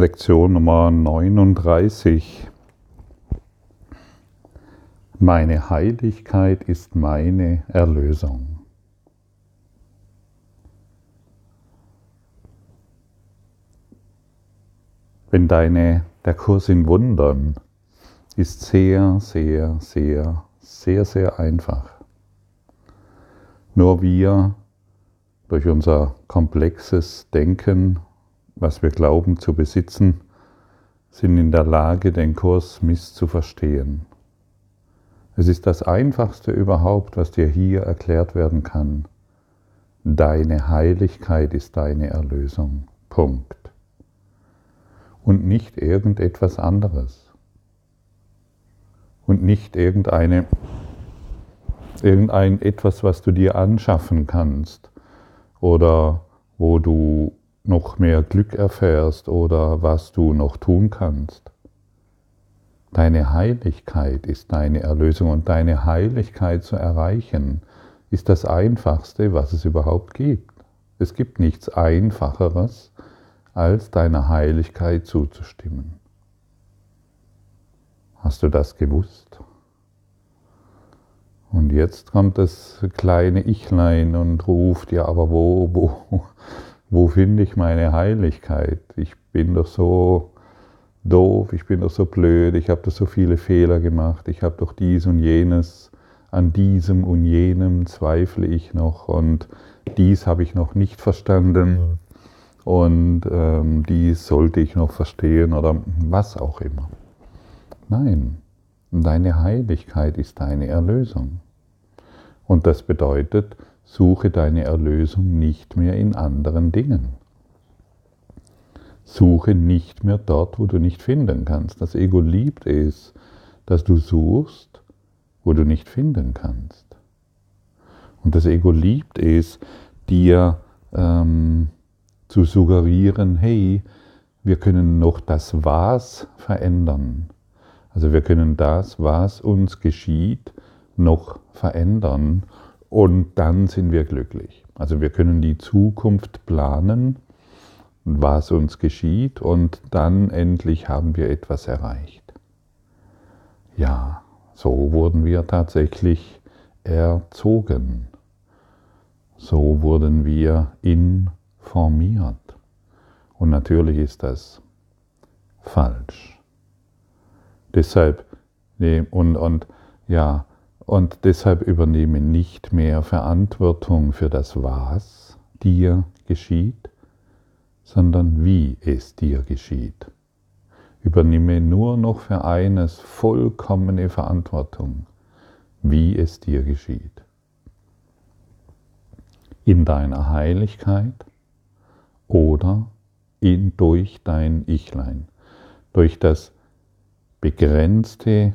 Lektion Nummer 39. Meine Heiligkeit ist meine Erlösung. Wenn deine, der Kurs in Wundern ist sehr, sehr, sehr, sehr, sehr einfach. Nur wir durch unser komplexes Denken was wir glauben zu besitzen, sind in der Lage, den Kurs misszuverstehen. Es ist das Einfachste überhaupt, was dir hier erklärt werden kann. Deine Heiligkeit ist deine Erlösung. Punkt. Und nicht irgendetwas anderes. Und nicht irgendeine, irgendein etwas, was du dir anschaffen kannst oder wo du noch mehr Glück erfährst oder was du noch tun kannst. Deine Heiligkeit ist deine Erlösung und deine Heiligkeit zu erreichen ist das Einfachste, was es überhaupt gibt. Es gibt nichts Einfacheres, als deiner Heiligkeit zuzustimmen. Hast du das gewusst? Und jetzt kommt das kleine Ichlein und ruft, ja, aber wo, wo, wo finde ich meine Heiligkeit? Ich bin doch so doof, ich bin doch so blöd, ich habe doch so viele Fehler gemacht, ich habe doch dies und jenes, an diesem und jenem zweifle ich noch und dies habe ich noch nicht verstanden und ähm, dies sollte ich noch verstehen oder was auch immer. Nein, deine Heiligkeit ist deine Erlösung. Und das bedeutet, Suche deine Erlösung nicht mehr in anderen Dingen. Suche nicht mehr dort, wo du nicht finden kannst. Das Ego liebt es, dass du suchst, wo du nicht finden kannst. Und das Ego liebt es, dir ähm, zu suggerieren, hey, wir können noch das Was verändern. Also wir können das, was uns geschieht, noch verändern und dann sind wir glücklich. Also wir können die Zukunft planen, was uns geschieht und dann endlich haben wir etwas erreicht. Ja, so wurden wir tatsächlich erzogen. So wurden wir informiert. Und natürlich ist das falsch. Deshalb, und, und ja, und deshalb übernehme nicht mehr Verantwortung für das, was dir geschieht, sondern wie es dir geschieht. Übernehme nur noch für eines vollkommene Verantwortung, wie es dir geschieht. In deiner Heiligkeit oder in, durch dein Ichlein, durch das begrenzte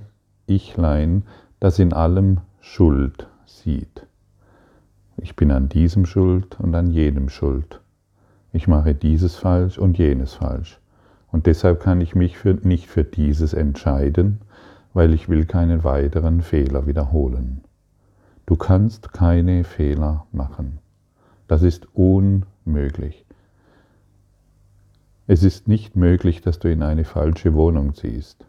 Ichlein, das in allem Schuld sieht. Ich bin an diesem schuld und an jenem schuld. Ich mache dieses falsch und jenes falsch. Und deshalb kann ich mich für, nicht für dieses entscheiden, weil ich will keinen weiteren Fehler wiederholen. Du kannst keine Fehler machen. Das ist unmöglich. Es ist nicht möglich, dass du in eine falsche Wohnung ziehst.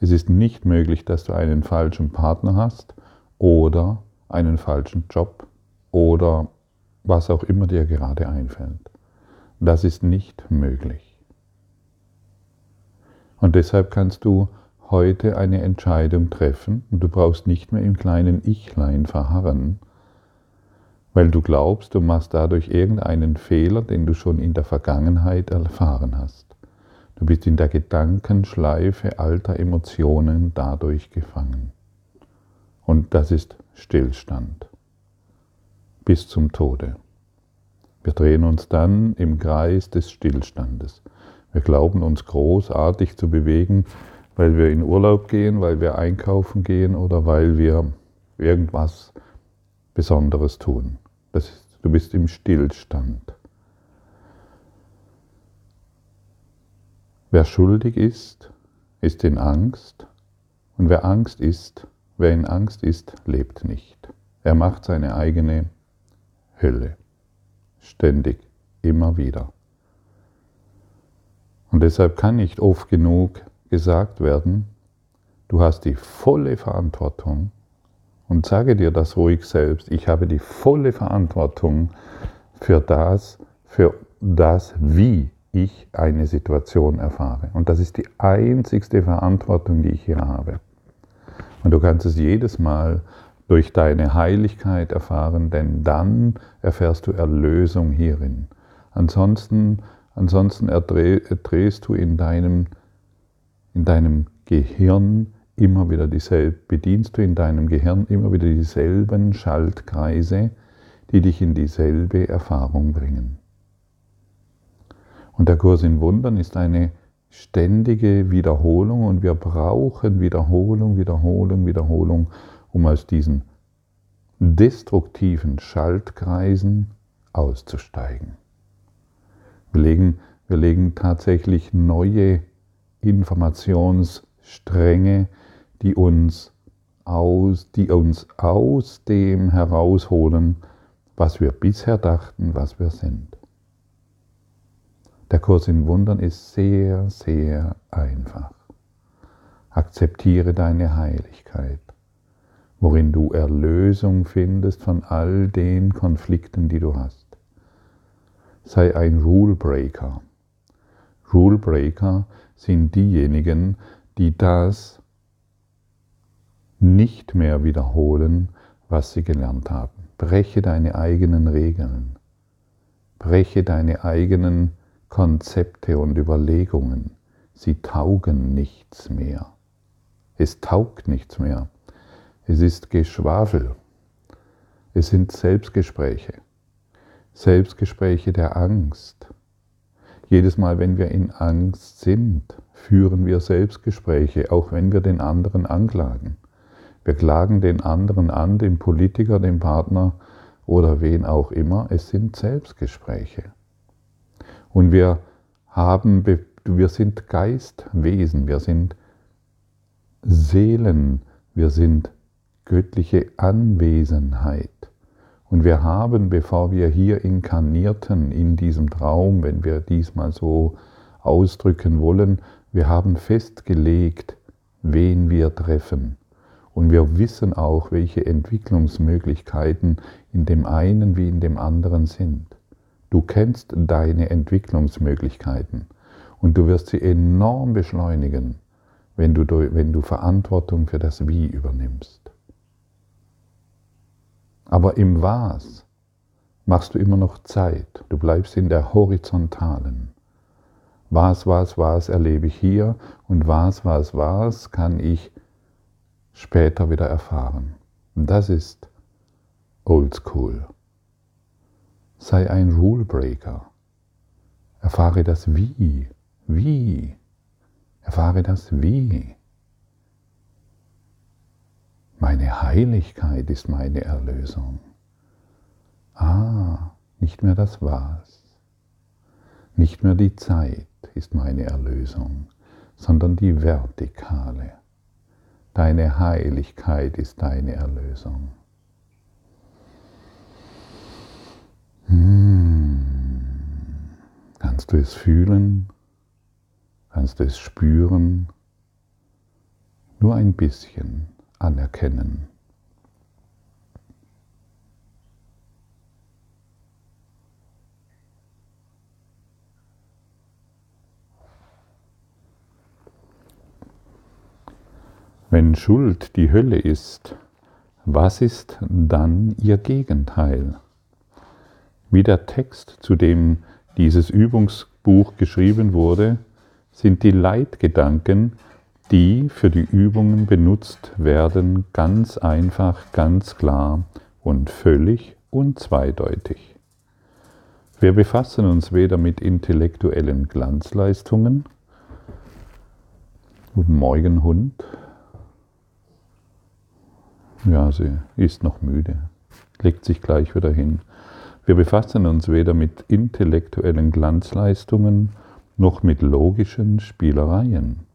Es ist nicht möglich, dass du einen falschen Partner hast oder einen falschen Job oder was auch immer dir gerade einfällt. Das ist nicht möglich. Und deshalb kannst du heute eine Entscheidung treffen und du brauchst nicht mehr im kleinen Ichlein verharren, weil du glaubst, du machst dadurch irgendeinen Fehler, den du schon in der Vergangenheit erfahren hast. Du bist in der Gedankenschleife alter Emotionen dadurch gefangen. Und das ist Stillstand bis zum Tode. Wir drehen uns dann im Kreis des Stillstandes. Wir glauben uns großartig zu bewegen, weil wir in Urlaub gehen, weil wir einkaufen gehen oder weil wir irgendwas Besonderes tun. Ist, du bist im Stillstand. Wer schuldig ist, ist in Angst und wer Angst ist, wer in Angst ist, lebt nicht. Er macht seine eigene Hölle. Ständig, immer wieder. Und deshalb kann nicht oft genug gesagt werden, du hast die volle Verantwortung und sage dir das ruhig selbst, ich habe die volle Verantwortung für das, für das, wie ich eine Situation erfahre. Und das ist die einzigste Verantwortung, die ich hier habe. Und du kannst es jedes Mal durch deine Heiligkeit erfahren, denn dann erfährst du Erlösung hierin. Ansonsten, ansonsten erdrehst du in deinem, in deinem Gehirn immer wieder dieselben, bedienst du in deinem Gehirn immer wieder dieselben Schaltkreise, die dich in dieselbe Erfahrung bringen. Und der Kurs in Wundern ist eine ständige Wiederholung und wir brauchen Wiederholung, Wiederholung, Wiederholung, um aus diesen destruktiven Schaltkreisen auszusteigen. Wir legen, wir legen tatsächlich neue Informationsstränge, die uns aus, die uns aus dem herausholen, was wir bisher dachten, was wir sind. Der Kurs in Wundern ist sehr, sehr einfach. Akzeptiere deine Heiligkeit, worin du Erlösung findest von all den Konflikten, die du hast. Sei ein Rule Breaker. Rule Breaker sind diejenigen, die das nicht mehr wiederholen, was sie gelernt haben. Breche deine eigenen Regeln. Breche deine eigenen Konzepte und Überlegungen, sie taugen nichts mehr. Es taugt nichts mehr. Es ist Geschwafel. Es sind Selbstgespräche. Selbstgespräche der Angst. Jedes Mal, wenn wir in Angst sind, führen wir Selbstgespräche, auch wenn wir den anderen anklagen. Wir klagen den anderen an, den Politiker, den Partner oder wen auch immer. Es sind Selbstgespräche. Und wir haben, wir sind Geistwesen, wir sind Seelen, wir sind göttliche Anwesenheit. Und wir haben, bevor wir hier inkarnierten in diesem Traum, wenn wir diesmal so ausdrücken wollen, wir haben festgelegt, wen wir treffen. Und wir wissen auch, welche Entwicklungsmöglichkeiten in dem einen wie in dem anderen sind. Du kennst deine Entwicklungsmöglichkeiten und du wirst sie enorm beschleunigen, wenn du, wenn du Verantwortung für das Wie übernimmst. Aber im Was machst du immer noch Zeit. Du bleibst in der horizontalen. Was, was, was erlebe ich hier und was, was, was kann ich später wieder erfahren. Das ist Oldschool. Sei ein Rule Breaker. Erfahre das Wie. Wie. Erfahre das Wie. Meine Heiligkeit ist meine Erlösung. Ah, nicht mehr das Was. Nicht mehr die Zeit ist meine Erlösung, sondern die Vertikale. Deine Heiligkeit ist deine Erlösung. Hm. Kannst du es fühlen? Kannst du es spüren? Nur ein bisschen anerkennen. Wenn Schuld die Hölle ist, was ist dann ihr Gegenteil? Wie der Text, zu dem dieses Übungsbuch geschrieben wurde, sind die Leitgedanken, die für die Übungen benutzt werden, ganz einfach, ganz klar und völlig unzweideutig. Wir befassen uns weder mit intellektuellen Glanzleistungen, Guten Morgen, Hund. Ja, sie ist noch müde, legt sich gleich wieder hin. Wir befassen uns weder mit intellektuellen Glanzleistungen noch mit logischen Spielereien.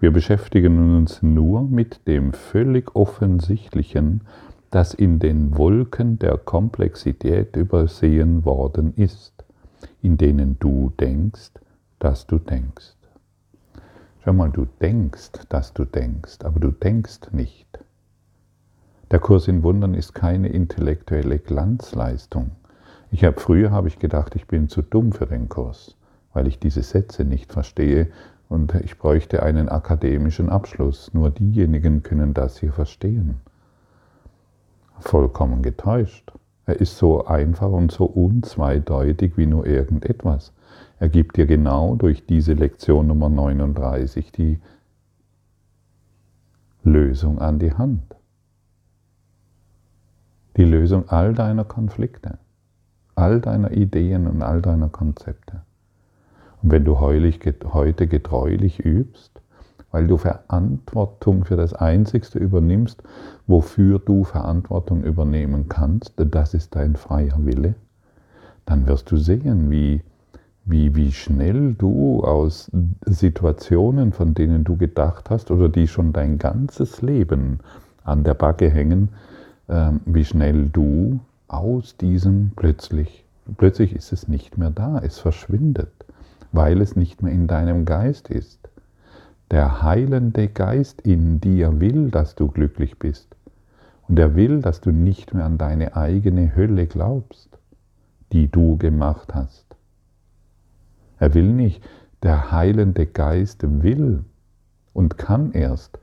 Wir beschäftigen uns nur mit dem völlig Offensichtlichen, das in den Wolken der Komplexität übersehen worden ist, in denen du denkst, dass du denkst. Schau mal, du denkst, dass du denkst, aber du denkst nicht. Der Kurs in Wundern ist keine intellektuelle Glanzleistung. Ich habe früher habe ich gedacht, ich bin zu dumm für den Kurs, weil ich diese Sätze nicht verstehe und ich bräuchte einen akademischen Abschluss. Nur diejenigen können das hier verstehen. Vollkommen getäuscht. Er ist so einfach und so unzweideutig wie nur irgendetwas. Er gibt dir genau durch diese Lektion Nummer 39 die Lösung an die Hand. Die Lösung all deiner Konflikte, all deiner Ideen und all deiner Konzepte. Und wenn du heute getreulich übst, weil du Verantwortung für das Einzigste übernimmst, wofür du Verantwortung übernehmen kannst, das ist dein freier Wille, dann wirst du sehen, wie, wie, wie schnell du aus Situationen, von denen du gedacht hast oder die schon dein ganzes Leben an der Backe hängen, ähm, wie schnell du aus diesem plötzlich, plötzlich ist es nicht mehr da, es verschwindet weil es nicht mehr in deinem Geist ist. Der heilende Geist in dir will, dass du glücklich bist. Und er will, dass du nicht mehr an deine eigene Hölle glaubst, die du gemacht hast. Er will nicht, der heilende Geist will und kann erst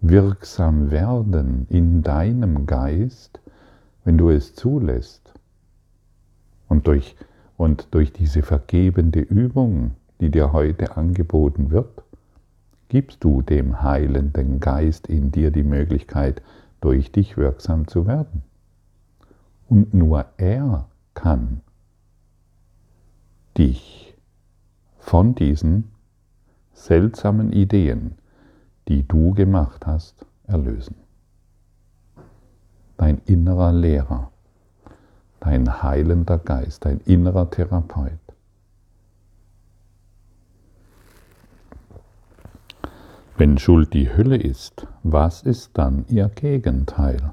wirksam werden in deinem Geist, wenn du es zulässt und durch und durch diese vergebende Übung, die dir heute angeboten wird, gibst du dem heilenden Geist in dir die Möglichkeit, durch dich wirksam zu werden. Und nur er kann dich von diesen seltsamen Ideen, die du gemacht hast, erlösen. Dein innerer Lehrer dein heilender Geist, dein innerer Therapeut. Wenn Schuld die Hölle ist, was ist dann ihr Gegenteil?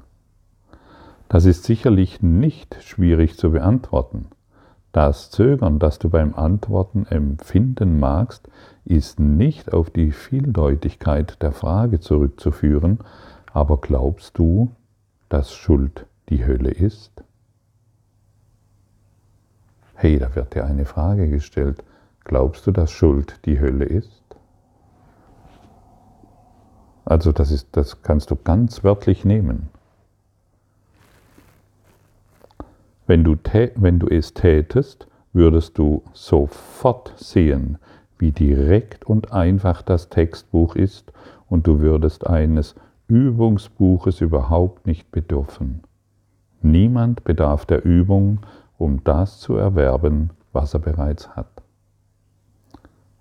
Das ist sicherlich nicht schwierig zu beantworten. Das Zögern, das du beim Antworten empfinden magst, ist nicht auf die Vieldeutigkeit der Frage zurückzuführen, aber glaubst du, dass Schuld die Hölle ist? Hey, da wird dir eine Frage gestellt. Glaubst du, dass Schuld die Hölle ist? Also das, ist, das kannst du ganz wörtlich nehmen. Wenn du, wenn du es tätest, würdest du sofort sehen, wie direkt und einfach das Textbuch ist und du würdest eines Übungsbuches überhaupt nicht bedürfen. Niemand bedarf der Übung, um das zu erwerben, was er bereits hat.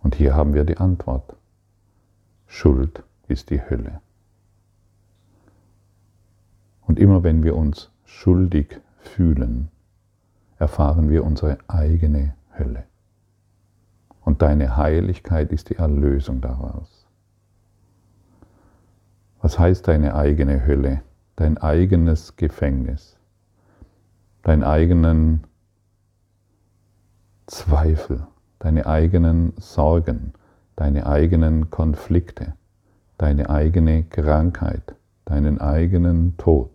Und hier haben wir die Antwort. Schuld ist die Hölle. Und immer wenn wir uns schuldig fühlen, erfahren wir unsere eigene Hölle. Und deine Heiligkeit ist die Erlösung daraus. Was heißt deine eigene Hölle? Dein eigenes Gefängnis deinen eigenen Zweifel, deine eigenen Sorgen, deine eigenen Konflikte, deine eigene Krankheit, deinen eigenen Tod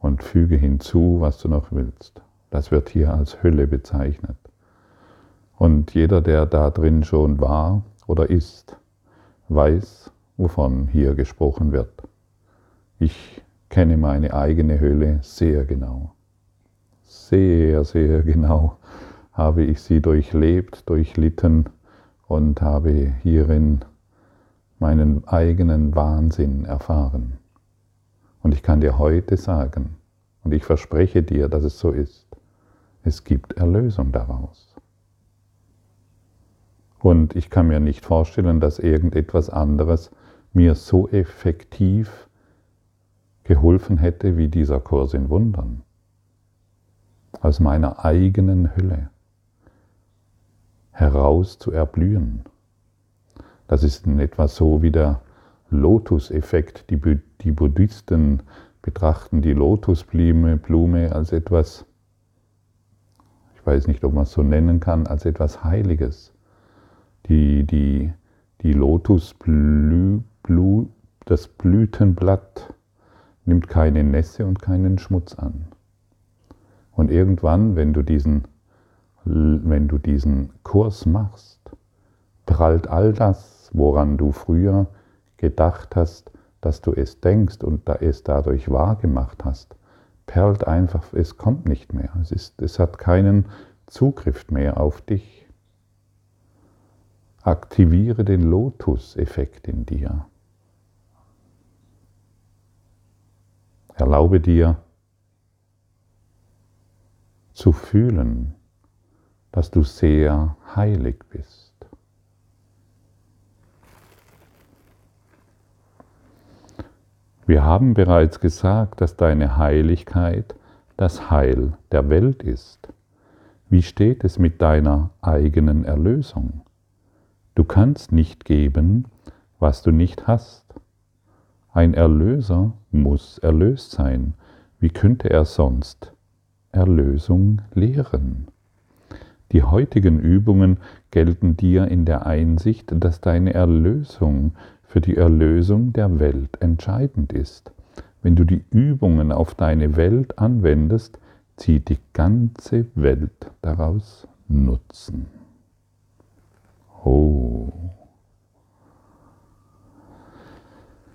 und füge hinzu, was du noch willst. Das wird hier als Hölle bezeichnet. Und jeder, der da drin schon war oder ist, weiß, wovon hier gesprochen wird. Ich kenne meine eigene Hölle sehr genau sehr, sehr genau habe ich sie durchlebt, durchlitten und habe hierin meinen eigenen Wahnsinn erfahren. Und ich kann dir heute sagen, und ich verspreche dir, dass es so ist, es gibt Erlösung daraus. Und ich kann mir nicht vorstellen, dass irgendetwas anderes mir so effektiv geholfen hätte wie dieser Kurs in Wundern aus meiner eigenen Hülle heraus zu erblühen. Das ist in etwa so wie der Lotus-Effekt. Die, die Buddhisten betrachten die Lotusblume Blume als etwas, ich weiß nicht, ob man es so nennen kann, als etwas Heiliges. die, die, die Lotusblü, Blü, das Blütenblatt nimmt keine Nässe und keinen Schmutz an. Und irgendwann, wenn du diesen, wenn du diesen Kurs machst, prallt all das, woran du früher gedacht hast, dass du es denkst und da es dadurch wahrgemacht hast, perlt einfach, es kommt nicht mehr. Es, ist, es hat keinen Zugriff mehr auf dich. Aktiviere den Lotus-Effekt in dir. Erlaube dir zu fühlen, dass du sehr heilig bist. Wir haben bereits gesagt, dass deine Heiligkeit das Heil der Welt ist. Wie steht es mit deiner eigenen Erlösung? Du kannst nicht geben, was du nicht hast. Ein Erlöser muss erlöst sein. Wie könnte er sonst Erlösung lehren? Die heutigen Übungen gelten dir in der Einsicht, dass deine Erlösung für die Erlösung der Welt entscheidend ist. Wenn du die Übungen auf deine Welt anwendest, zieht die ganze Welt daraus Nutzen. Oh.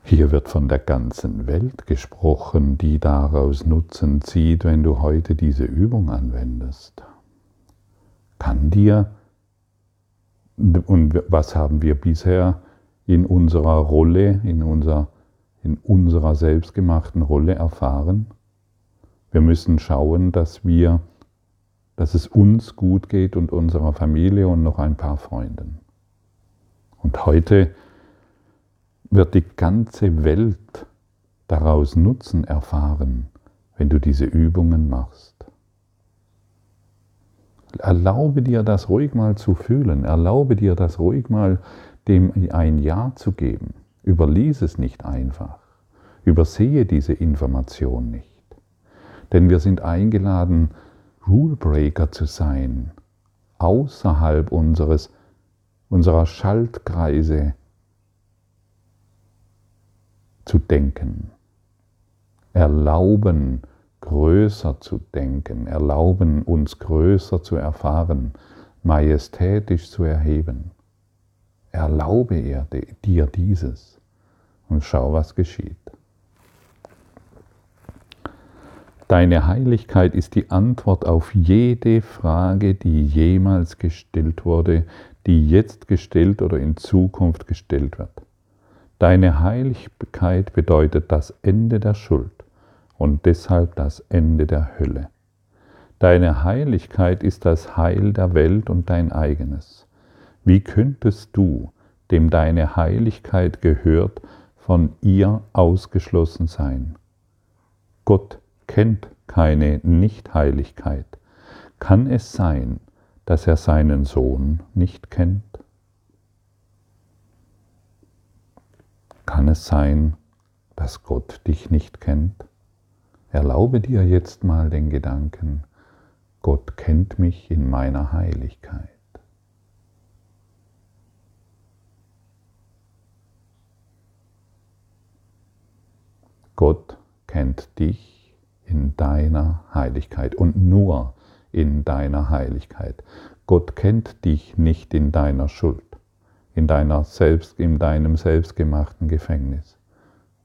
Hier wird von der ganzen Welt gesprochen, die daraus Nutzen zieht, wenn du heute diese Übung anwendest. Kann dir, und was haben wir bisher in unserer Rolle, in, unser, in unserer selbstgemachten Rolle erfahren? Wir müssen schauen, dass wir, dass es uns gut geht und unserer Familie und noch ein paar Freunden. Und heute wird die ganze Welt daraus Nutzen erfahren, wenn du diese Übungen machst. Erlaube dir das ruhig mal zu fühlen, erlaube dir das ruhig mal dem ein Ja zu geben. Überlies es nicht einfach, übersehe diese Information nicht. Denn wir sind eingeladen, Rulebreaker zu sein, außerhalb unseres, unserer Schaltkreise zu denken. Erlauben, größer zu denken, erlauben, uns größer zu erfahren, majestätisch zu erheben. Erlaube er dir dieses und schau, was geschieht. Deine Heiligkeit ist die Antwort auf jede Frage, die jemals gestellt wurde, die jetzt gestellt oder in Zukunft gestellt wird. Deine Heiligkeit bedeutet das Ende der Schuld und deshalb das Ende der Hölle. Deine Heiligkeit ist das Heil der Welt und dein eigenes. Wie könntest du, dem deine Heiligkeit gehört, von ihr ausgeschlossen sein? Gott kennt keine Nichtheiligkeit. Kann es sein, dass er seinen Sohn nicht kennt? Kann es sein, dass Gott dich nicht kennt? Erlaube dir jetzt mal den Gedanken, Gott kennt mich in meiner Heiligkeit. Gott kennt dich in deiner Heiligkeit und nur in deiner Heiligkeit. Gott kennt dich nicht in deiner Schuld, in, deiner selbst, in deinem selbstgemachten Gefängnis.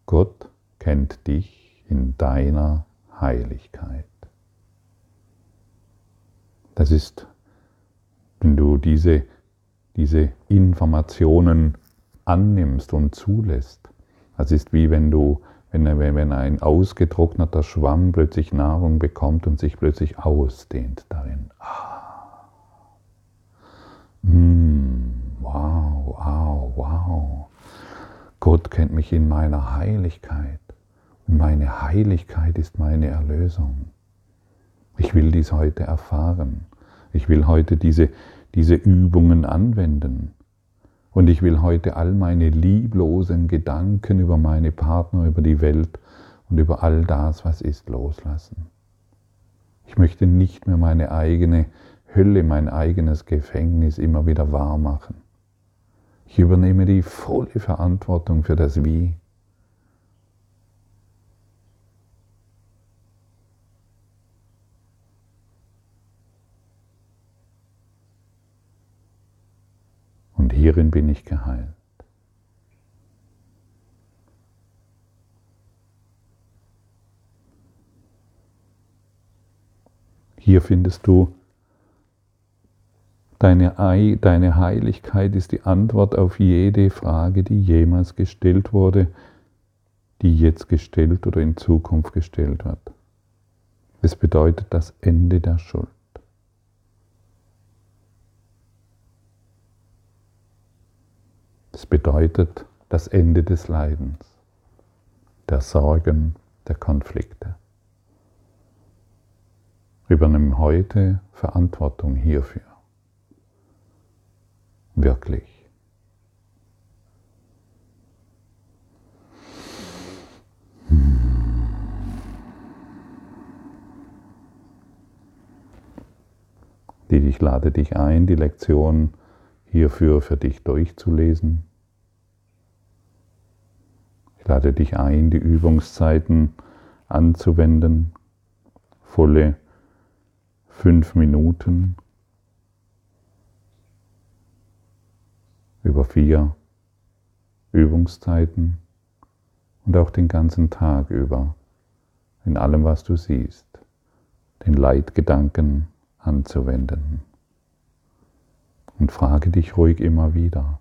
Gott kennt dich in deiner Heiligkeit. Das ist, wenn du diese, diese Informationen annimmst und zulässt, das ist wie wenn du wenn, ein ausgetrockneter Schwamm plötzlich Nahrung bekommt und sich plötzlich ausdehnt darin. Ah. Mm, wow, wow, wow. Gott kennt mich in meiner Heiligkeit und meine Heiligkeit ist meine Erlösung. Ich will dies heute erfahren. Ich will heute diese, diese Übungen anwenden. Und ich will heute all meine lieblosen Gedanken über meine Partner, über die Welt und über all das, was ist, loslassen. Ich möchte nicht mehr meine eigene Hölle, mein eigenes Gefängnis immer wieder wahr machen. Ich übernehme die volle Verantwortung für das Wie. Und hierin bin ich geheilt. Hier findest du Deine, Ei, deine Heiligkeit ist die Antwort auf jede Frage, die jemals gestellt wurde, die jetzt gestellt oder in Zukunft gestellt wird. Es bedeutet das Ende der Schuld. Es bedeutet das Ende des Leidens, der Sorgen, der Konflikte. Übernimm heute Verantwortung hierfür wirklich. Die, ich lade dich ein, die Lektion hierfür für dich durchzulesen. Ich lade dich ein, die Übungszeiten anzuwenden, volle fünf Minuten über vier Übungszeiten und auch den ganzen Tag über in allem, was du siehst, den Leitgedanken anzuwenden. Und frage dich ruhig immer wieder,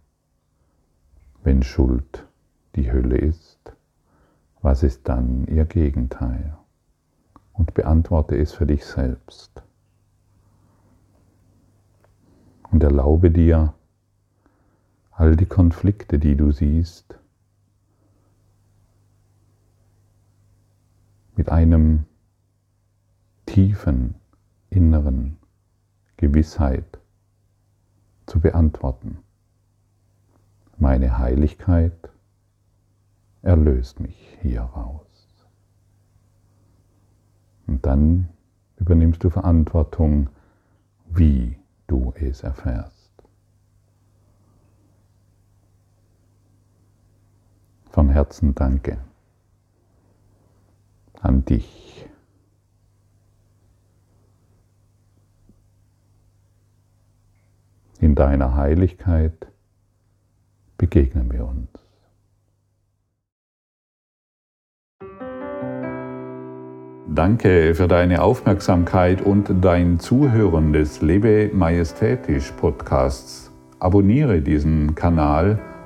wenn Schuld die Hölle ist, was ist dann ihr Gegenteil? Und beantworte es für dich selbst. Und erlaube dir, all die Konflikte, die du siehst, mit einem tiefen inneren Gewissheit zu beantworten. Meine Heiligkeit erlöst mich hieraus. Und dann übernimmst du Verantwortung, wie du es erfährst. Von Herzen danke an dich. In deiner Heiligkeit begegnen wir uns. Danke für deine Aufmerksamkeit und dein Zuhören des Lebe Majestätisch Podcasts. Abonniere diesen Kanal